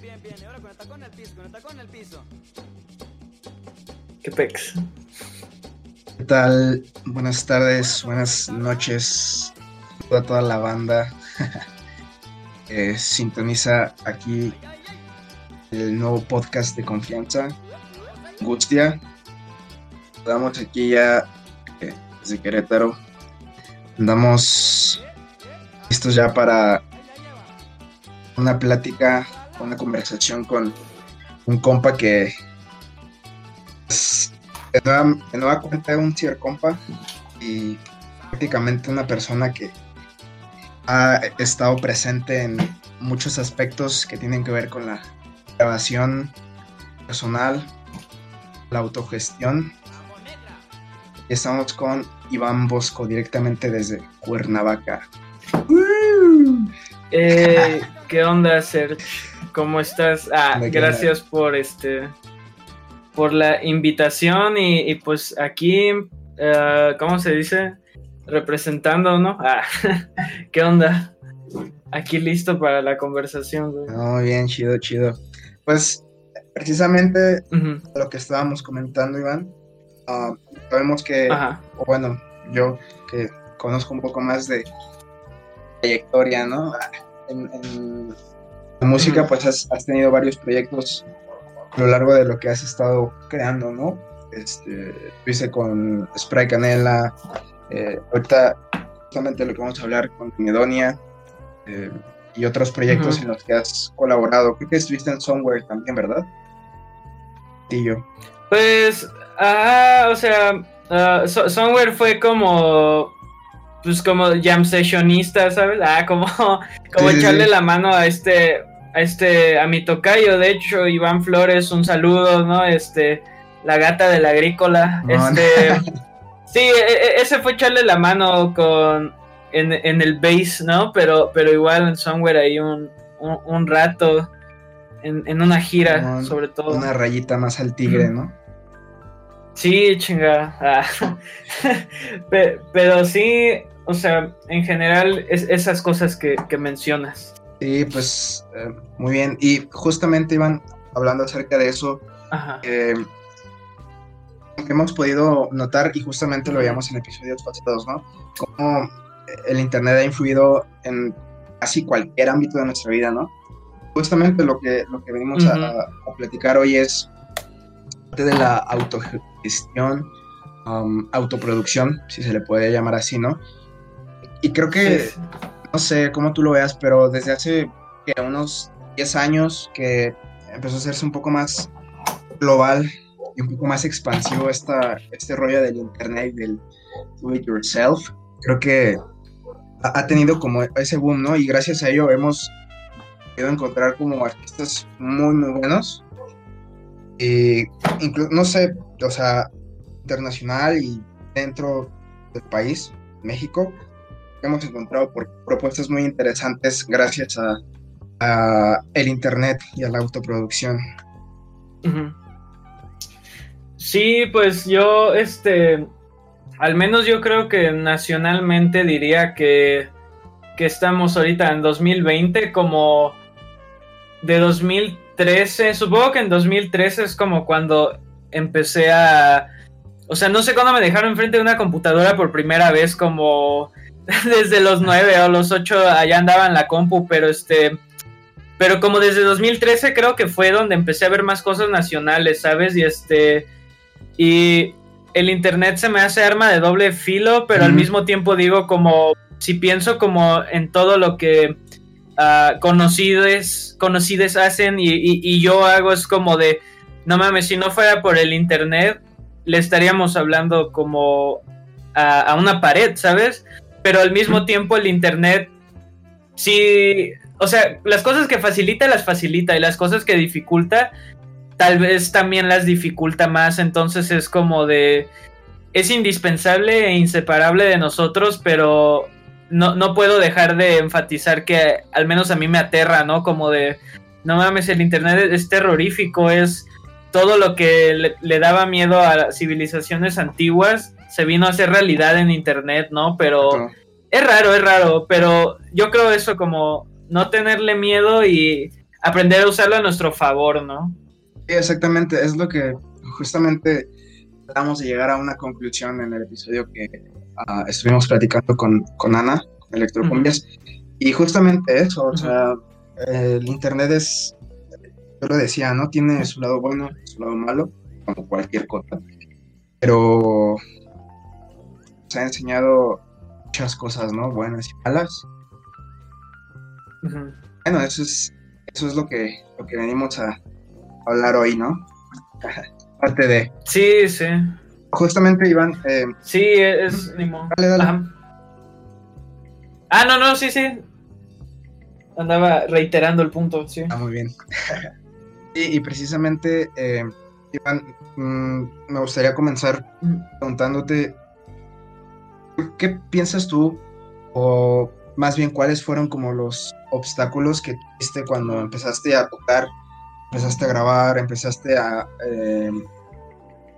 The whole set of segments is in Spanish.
Bien, bien, bien. Y ahora con el tacón en el piso, con el piso. ¿Qué pex? ¿Qué tal? Buenas tardes, buenas noches a toda la banda. que sintoniza aquí el nuevo podcast de confianza, Angustia. Estamos aquí ya eh, desde Querétaro. Andamos listos ya para una plática, una conversación con un compa que es de nueva, de nueva cuenta un tier compa y prácticamente una persona que ha estado presente en muchos aspectos que tienen que ver con la grabación personal, la autogestión. Estamos con Iván Bosco directamente desde Cuernavaca. Eh, ¿Qué onda, Serge? ¿Cómo estás? Ah, ¿De qué gracias por este por la invitación y, y pues aquí, eh, ¿cómo se dice? Representando, ¿no? Ah, ¿Qué onda? Aquí listo para la conversación, güey. Muy bien, chido, chido. Pues precisamente Ujú, lo que estábamos comentando, Iván, ah, sabemos que, Ajá. o bueno, yo que conozco un poco más de trayectoria, ¿no? En, en música, pues has, has tenido varios proyectos a lo largo de lo que has estado creando, ¿no? Este, hice con Spray Canela, eh, ahorita justamente lo que vamos a hablar con Medonia eh, y otros proyectos en los que has colaborado. Creo que estuviste en Somewhere también, ¿verdad? Sí, yo. Pues, ah, o sea, So- Somewhere fue como, pues como jam sessionista, ¿sabes? Ah, como, como Sí, echarle sí. la mano a este, este, a mi tocayo, de hecho, Iván Flores, un saludo, ¿no? Este, la gata de la agrícola, No, este, sí, e- e- ese fue echarle la mano con, en, en el bass, ¿no? Pero, pero igual en Somewhere ahí un, un, un rato, en, en una gira, sobre todo. Una rayita más al tigre, ¿no? Sí, chinga. Ah. Pe- Pero sí, o sea, en general, es esas cosas que, que mencionas. Sí, pues eh, muy bien. Y justamente, Iván, hablando acerca de eso, Ajá. eh, hemos podido notar, y justamente lo veíamos en episodios pasados, ¿no? Cómo el Internet ha influido en casi cualquier ámbito de nuestra vida, ¿no? Justamente lo que, lo que venimos a- platicar hoy es parte de la autogestión, um, autoproducción, si se le puede llamar así, ¿no? Y creo que sí. No sé cómo tú lo veas, pero desde hace unos 10 años que empezó a hacerse un poco más global y un poco más expansivo esta, este rollo del internet, del do it yourself, creo que ha, tenido como ese boom, ¿no? Y gracias a ello hemos podido encontrar como artistas muy, muy buenos. Y inclu- no sé, o sea, internacional y dentro del país, México, hemos encontrado por propuestas muy interesantes gracias a, el internet y a la autoproducción. Sí, pues yo, este, al menos yo creo que nacionalmente diría que, que estamos ahorita en 2020 como de 2013, supongo que en 2013 es como cuando empecé a, o sea, no sé cuándo me dejaron enfrente de una computadora por primera vez, como desde los 9 o los 8 allá andaba en la compu, pero este, pero como desde 2013 creo que fue donde empecé a ver más cosas nacionales, ¿sabes? Y este, y el internet se me hace arma de doble filo, pero al mismo tiempo digo como, si pienso como en todo lo que ah, conocides, conocides hacen y, y- y yo hago es como de, no mames, si no fuera por el internet, le estaríamos hablando como a, a una pared, ¿sabes? Pero al mismo tiempo el internet, sí, o sea, las cosas que facilita las facilita y las cosas que dificulta, tal vez también las dificulta más, entonces es como de, es indispensable e inseparable de nosotros, pero no, no puedo dejar de enfatizar que al menos a mí me aterra, ¿no? Como de, no mames, el Internet es terrorífico, es todo lo que le, le daba miedo a civilizaciones antiguas, se vino a hacer realidad en Internet, ¿no? Pero es raro, es raro, pero yo creo eso como no tenerle miedo y aprender a usarlo a nuestro favor, ¿no? Sí, exactamente, es lo que justamente tratamos de llegar a una conclusión en el episodio que ah, estuvimos platicando con, con Ana, con Electrocumbias, y justamente eso, o sea, el Internet es, yo lo decía, ¿no? Tiene su lado bueno, su lado malo, como cualquier cosa, pero ha enseñado muchas cosas, ¿no? Buenas y malas. Bueno, eso es, eso es lo que, lo que venimos a hablar hoy, ¿no? Parte de. Sí, sí. Justamente, Iván. Eh, sí, es. Dale, dale. Ah, no, no, sí, sí. Andaba reiterando el punto, sí. Ah, muy bien. y, y, precisamente, eh, Iván, mm, me gustaría comenzar preguntándote, ¿qué piensas tú, o más bien cuáles fueron como los obstáculos que tuviste cuando empezaste a tocar, empezaste a grabar, empezaste a... Eh,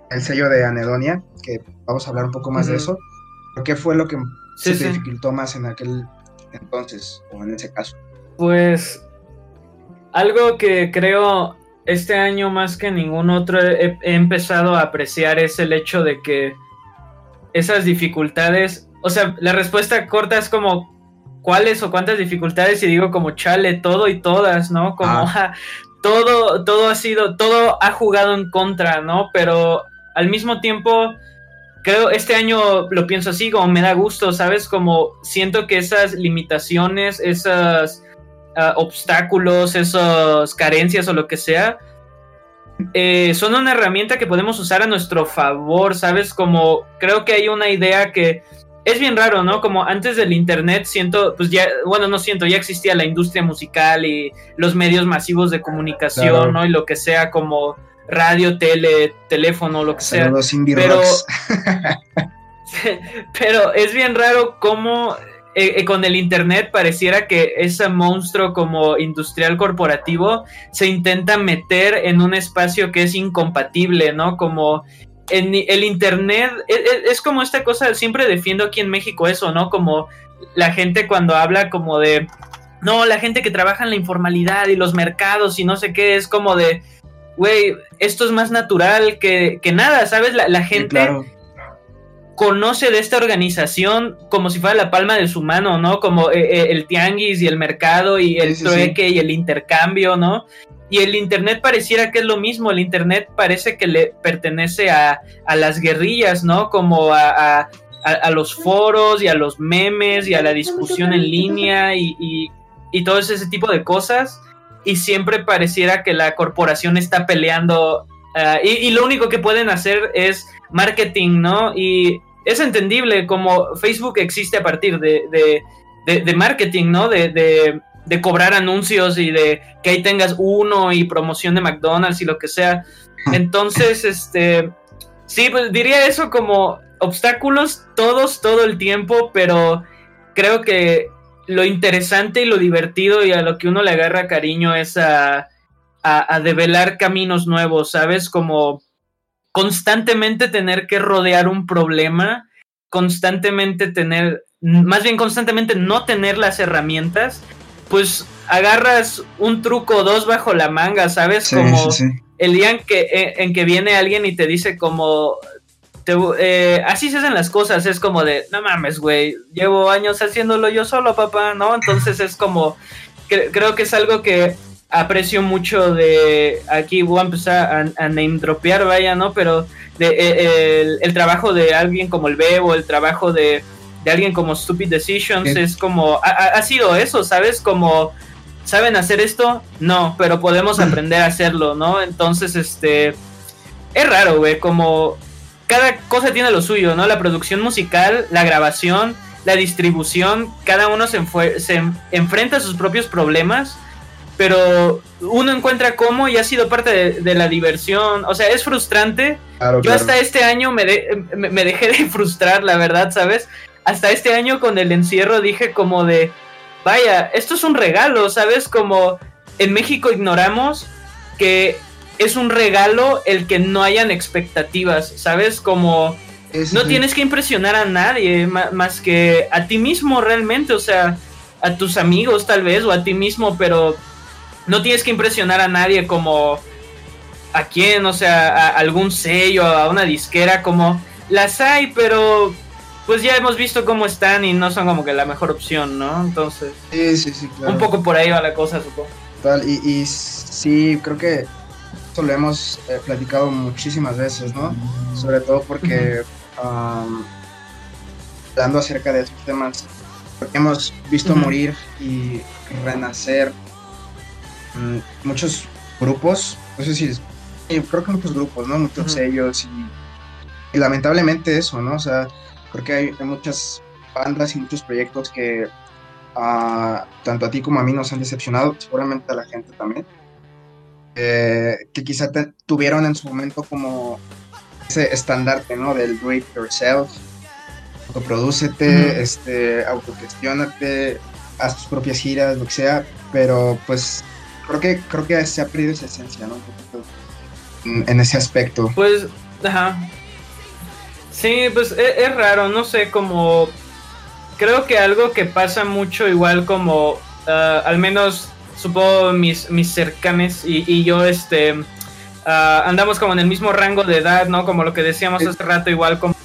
el sello de Anedonia, que vamos a hablar un poco más de eso. ¿Qué fue lo que se dificultó más en aquel entonces, o en ese caso? Pues algo que creo este año más que ningún otro he, empezado a apreciar es el hecho de que esas dificultades, o sea, la respuesta corta es como cuáles o cuántas dificultades y digo como chale todo y todas, ¿no? Como ah. todo todo ha sido todo ha jugado en contra, ¿no? Pero al mismo tiempo creo este año lo pienso así como me da gusto, ¿sabes? Como siento que esas limitaciones, esas uh, obstáculos, esas carencias o lo que sea, eh, son una herramienta que podemos usar a nuestro favor, ¿sabes? Como creo que hay una idea que es bien raro, ¿no? Como antes del Internet siento, pues ya, bueno, no siento, ya existía la industria musical y los medios masivos de comunicación, ¿no? Y lo que sea como radio, tele, teléfono, lo que sea. Pero, pero es bien raro cómo eh, eh, con el Internet pareciera que ese monstruo como industrial corporativo se intenta meter en un espacio que es incompatible, ¿no? Como en el Internet e, e, es, como esta cosa, siempre defiendo aquí en México eso, ¿no? Como la gente cuando habla como de, no, la gente que trabaja en la informalidad y los mercados y no sé qué, es como de, güey, esto es más natural que, nada, ¿sabes? La, gente conoce de esta organización como si fuera la palma de su mano, ¿no? Como eh, eh, el tianguis y el mercado y el trueque y el intercambio, ¿no? Y el Internet pareciera que es lo mismo, el Internet parece que le pertenece a, las guerrillas, ¿no? Como a, los foros y a los memes y a la discusión en línea y, y, todo ese tipo de cosas. Y siempre pareciera que la corporación está peleando ah, y, lo único que pueden hacer es marketing, ¿no? Y es entendible como Facebook existe a partir de, de, marketing, ¿no? de, de cobrar anuncios y de que ahí tengas uno y promoción de McDonald's y lo que sea. Entonces, este, sí, pues diría eso como obstáculos todos, todo el tiempo, pero creo que lo interesante y lo divertido y a lo que uno le agarra cariño es a, a, a develar caminos nuevos, ¿sabes? Como constantemente tener que rodear un problema, constantemente tener, más bien constantemente no tener las herramientas pues agarras un truco o dos bajo la manga, ¿sabes? como el día en que, eh, en, que viene alguien y te dice como... Eh, así se hacen las cosas, es como de, no mames, güey, llevo años haciéndolo yo solo, papá, ¿no? Entonces es como, creo que es algo que aprecio mucho de, aquí voy a empezar a, name dropear, vaya, ¿no? Pero de, eh, el, el, trabajo de alguien como el Bebo, el trabajo de de alguien como Stupid Decisions es como, ha, sido eso, ¿sabes? Como, ¿saben hacer esto? No, pero podemos aprender a hacerlo, ¿no? Entonces, este, es raro, güey, como cada cosa tiene lo suyo, ¿no? La producción musical, la grabación, la distribución, cada uno se, se enfrenta a sus propios problemas, pero uno encuentra cómo y ha sido parte de, la diversión. O sea, es frustrante. Yo hasta este año me, me, dejé de frustrar, la verdad, ¿sabes? hasta este año con el encierro dije como de, vaya, esto es un regalo, ¿sabes? Como en México ignoramos que es un regalo el que no hayan expectativas, ¿sabes? Como no tienes que impresionar a nadie más que a ti mismo realmente, o sea, a tus amigos tal vez o a ti mismo, pero no tienes que impresionar a nadie como a quién, o sea, a algún sello, a una disquera, como las hay, pero pues ya hemos visto cómo están y no son como que la mejor opción, ¿no? Entonces, Sí, sí, sí, claro. un poco por ahí va la cosa, supongo. Total, y, y sí, creo que esto lo hemos eh, platicado muchísimas veces, ¿no? Sobre todo porque am, hablando acerca de estos temas, porque hemos visto morir y renacer muchos grupos, no sé si, creo que muchos grupos, ¿no? Muchos sellos y, y lamentablemente eso, ¿no? O sea, creo que hay, hay muchas bandas y muchos proyectos que ah, tanto a ti como a mí nos han decepcionado, seguramente a la gente también, eh, que quizá te- tuvieron en su momento como ese estandarte, ¿no? Del do it yourself, autoprodúcete, Ujú. este, autogestiónate, haz tus propias giras, lo que sea, pero pues creo que, creo que se ha perdido esa esencia, ¿no? Un poquito en, ese aspecto. Pues, ajá. Sí, pues e- es, raro, no sé, como... Creo que algo que pasa mucho igual como, ah, al menos supongo mis, mis cercanes y, y yo, este, ah, andamos como en el mismo rango de edad, ¿no? Como lo que decíamos Sí. hace rato, igual como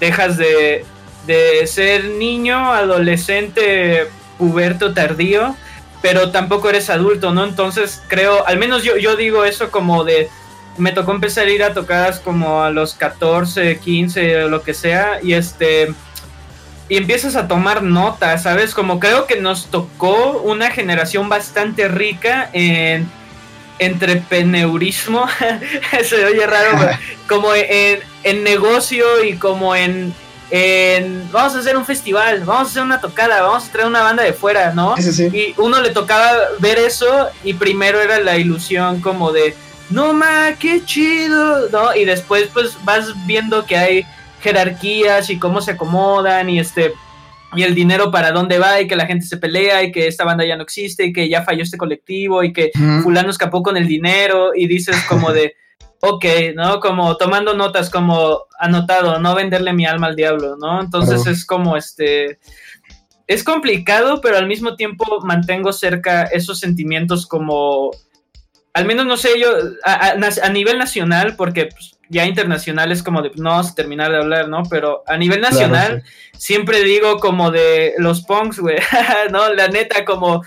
dejas de, de ser niño, adolescente, puberto tardío, pero tampoco eres adulto, ¿no? Entonces creo, al menos yo, yo digo eso como de, me tocó empezar a ir a tocadas como a los 14, 15 o lo que sea, y este... Y empiezas a tomar notas, ¿sabes? Como creo que nos tocó una generación bastante rica en entrepreneurismo. Se oye raro, como en, en negocio y como en, en... Vamos a hacer un festival, vamos a hacer una tocada, vamos a traer una banda de fuera, ¿no? Sí, sí, sí. Y uno le tocaba ver eso y primero era la ilusión como de, no ma, qué chido, ¿no? Y después pues vas viendo que hay jerarquías y cómo se acomodan y este y el dinero para dónde va y que la gente se pelea y que esta banda ya no existe y que ya falló este colectivo y que fulano escapó con el dinero y dices como de ok, ¿no? Como tomando notas como anotado, no venderle mi alma al diablo, ¿no? Entonces Claro. es como este es complicado, pero al mismo tiempo mantengo cerca esos sentimientos como al menos no sé yo a, a- a nivel nacional porque pues, ya internacional es como de no terminar de hablar, ¿no? Pero a nivel Claro, nacional siempre digo como de los punks, güey, no, la neta como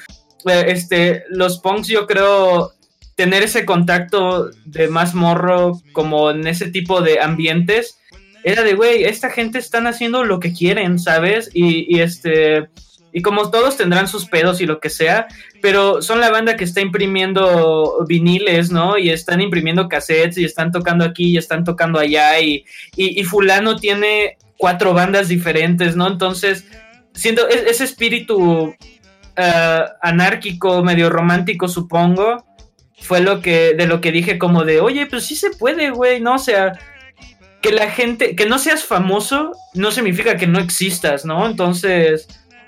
eh, este los punks yo creo tener ese contacto de más morro como en ese tipo de ambientes era de güey, esta gente están haciendo lo que quieren, ¿sabes? Y, y este y como todos tendrán sus pedos y lo que sea, pero son la banda que está imprimiendo viniles, ¿no? Y están imprimiendo cassettes y están tocando aquí y están tocando allá y, y, y fulano tiene cuatro bandas diferentes, ¿no? Entonces, siento e- ese espíritu eh, anárquico, medio romántico, supongo, fue lo que, de lo que dije como de, oye, pues sí se puede, güey, ¿no? O sea, que la gente, que no seas famoso, no significa que no existas, ¿no? Entonces,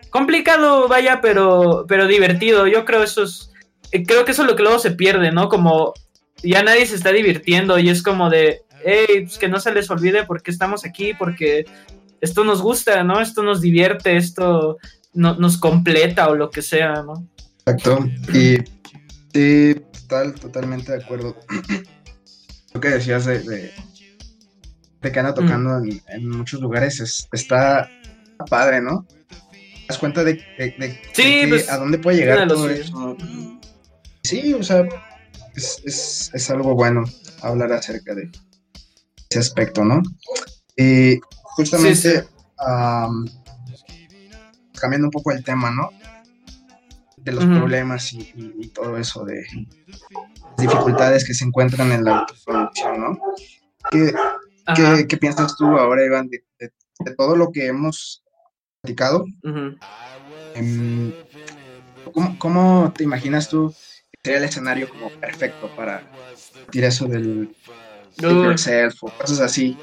complicado, vaya, pero, pero divertido. Yo creo eso es, eh, creo que eso es lo que luego se pierde, ¿no? Como ya nadie se está divirtiendo y es como de, hey, pues que no se les olvide por qué estamos aquí, porque esto nos gusta, ¿no? Esto nos divierte, esto no- nos completa o lo que sea, ¿no? Exacto. Y sí, total, totalmente de acuerdo. Lo que decías de, de, de que anda tocando en, en muchos lugares es- está padre, ¿no? Te das cuenta de, de- Sí, que pues, a dónde puede llegar todo eso. Sí, o sea, es, es, es algo bueno hablar acerca de ese aspecto, ¿no? Y justamente, Sí, sí. am, cambiando un poco el tema, ¿no? De los problemas y, y- y todo eso de las dificultades que se encuentran en la autoproducción, ¿no? ¿Qué, Ajá, qué, qué piensas tú ahora, Iván, de, de- de todo lo que hemos platicado? Em, ¿cómo, cómo te imaginas tú que sería el escenario como perfecto para tirar eso del yourself o cosas así?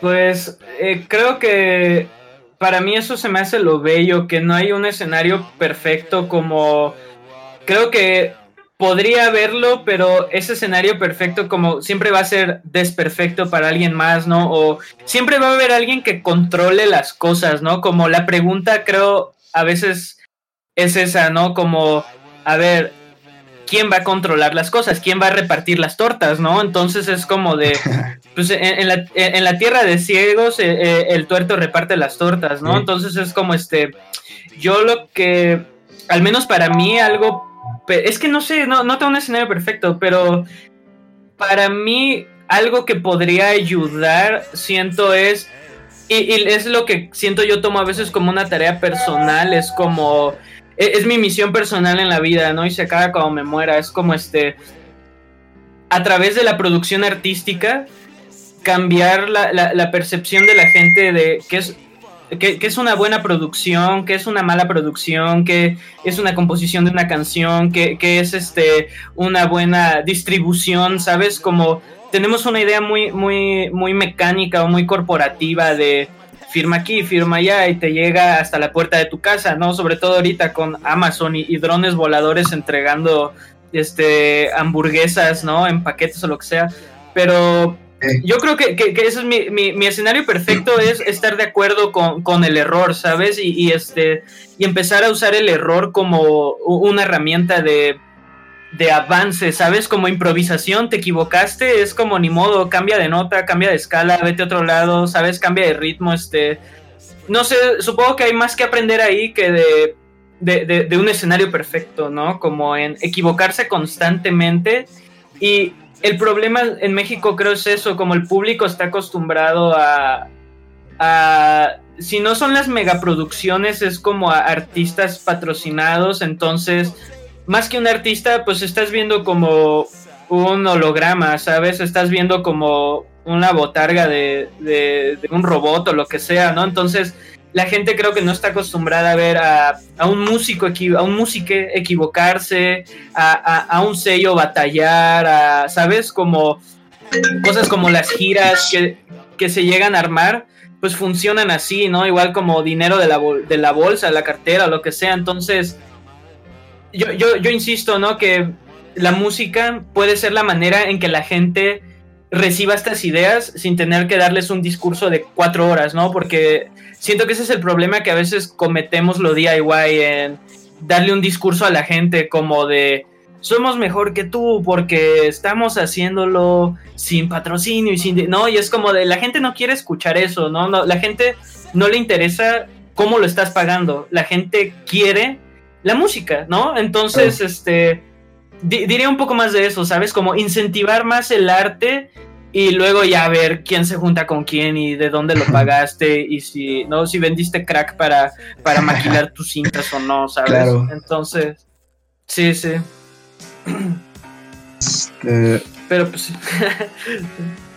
Pues eh, creo que para mí eso se me hace lo bello, que no hay un escenario perfecto como... Creo que podría haberlo, pero ese escenario perfecto como siempre va a ser desperfecto para alguien más, ¿no? O siempre va a haber alguien que controle las cosas, ¿no? Como la pregunta creo a veces es esa, ¿no? Como, a ver, ¿quién va a controlar las cosas? ¿Quién va a repartir las tortas, ¿no? Entonces es como de, pues en, la, tierra de ciegos eh, eh, el tuerto reparte las tortas, ¿no? Entonces es como este, yo lo que, al menos para mí algo, es que no sé, no, no tengo un escenario perfecto, pero para mí algo que podría ayudar, siento es y, es lo que siento yo tomo a veces como una tarea personal, es como, es, mi misión personal en la vida, ¿no? Y se acaba cuando me muera, es como este, a través de la producción artística, cambiar la, percepción de la gente de qué es, que, es una buena producción, qué es una mala producción, qué es una composición de una canción, qué, es este, una buena distribución, ¿sabes? Como tenemos una idea muy, muy, muy mecánica o muy corporativa de firma aquí, firma allá y te llega hasta la puerta de tu casa, ¿no? Sobre todo ahorita con Amazon y, drones voladores entregando este hamburguesas, ¿no? En paquetes o lo que sea. Pero yo creo que, que, ese es mi, mi, escenario perfecto, es estar de acuerdo con, con el error, ¿sabes? Y, y, este, y empezar a usar el error como una herramienta de de avance, ¿sabes? Como improvisación, te equivocaste, es como ni modo, cambia de nota, cambia de escala, vete a otro lado, ¿sabes? Cambia de ritmo, este... No sé, supongo que hay más que aprender ahí que de, de, de, un escenario perfecto, ¿no? Como en equivocarse constantemente. Y el problema en México creo es eso, como el público está acostumbrado a... a si no son las megaproducciones, es como a artistas patrocinados, entonces más que un artista, pues estás viendo como un holograma, ¿sabes? Estás viendo como una botarga de, de, un robot o lo que sea, ¿no? Entonces, la gente creo que no está acostumbrada a ver a, un músico, a un músico equivocarse, a, un sello batallar, a, ¿sabes? Como cosas como las giras que, que, se llegan a armar, pues funcionan así, ¿no? Igual como dinero de la, de la bolsa, la cartera, lo que sea. Entonces, yo, yo, yo insisto, ¿no? Que la música puede ser la manera en que la gente reciba estas ideas sin tener que darles un discurso de cuatro horas, ¿no? Porque siento que ese es el problema que a veces cometemos lo DIY en darle un discurso a la gente como de somos mejor que tú porque estamos haciéndolo sin patrocinio y sin... No, y es como de la gente no quiere escuchar eso, ¿no? no la gente no le interesa cómo lo estás pagando, la gente quiere la música, ¿no? Entonces, este, diría un poco más de eso, ¿sabes? Como incentivar más el arte y luego ya ver quién se junta con quién y de dónde lo pagaste y si, ¿no? Si vendiste crack para, para maquilar tus cintas o no, ¿sabes? Claro. Entonces, sí, sí. Este... Pero pues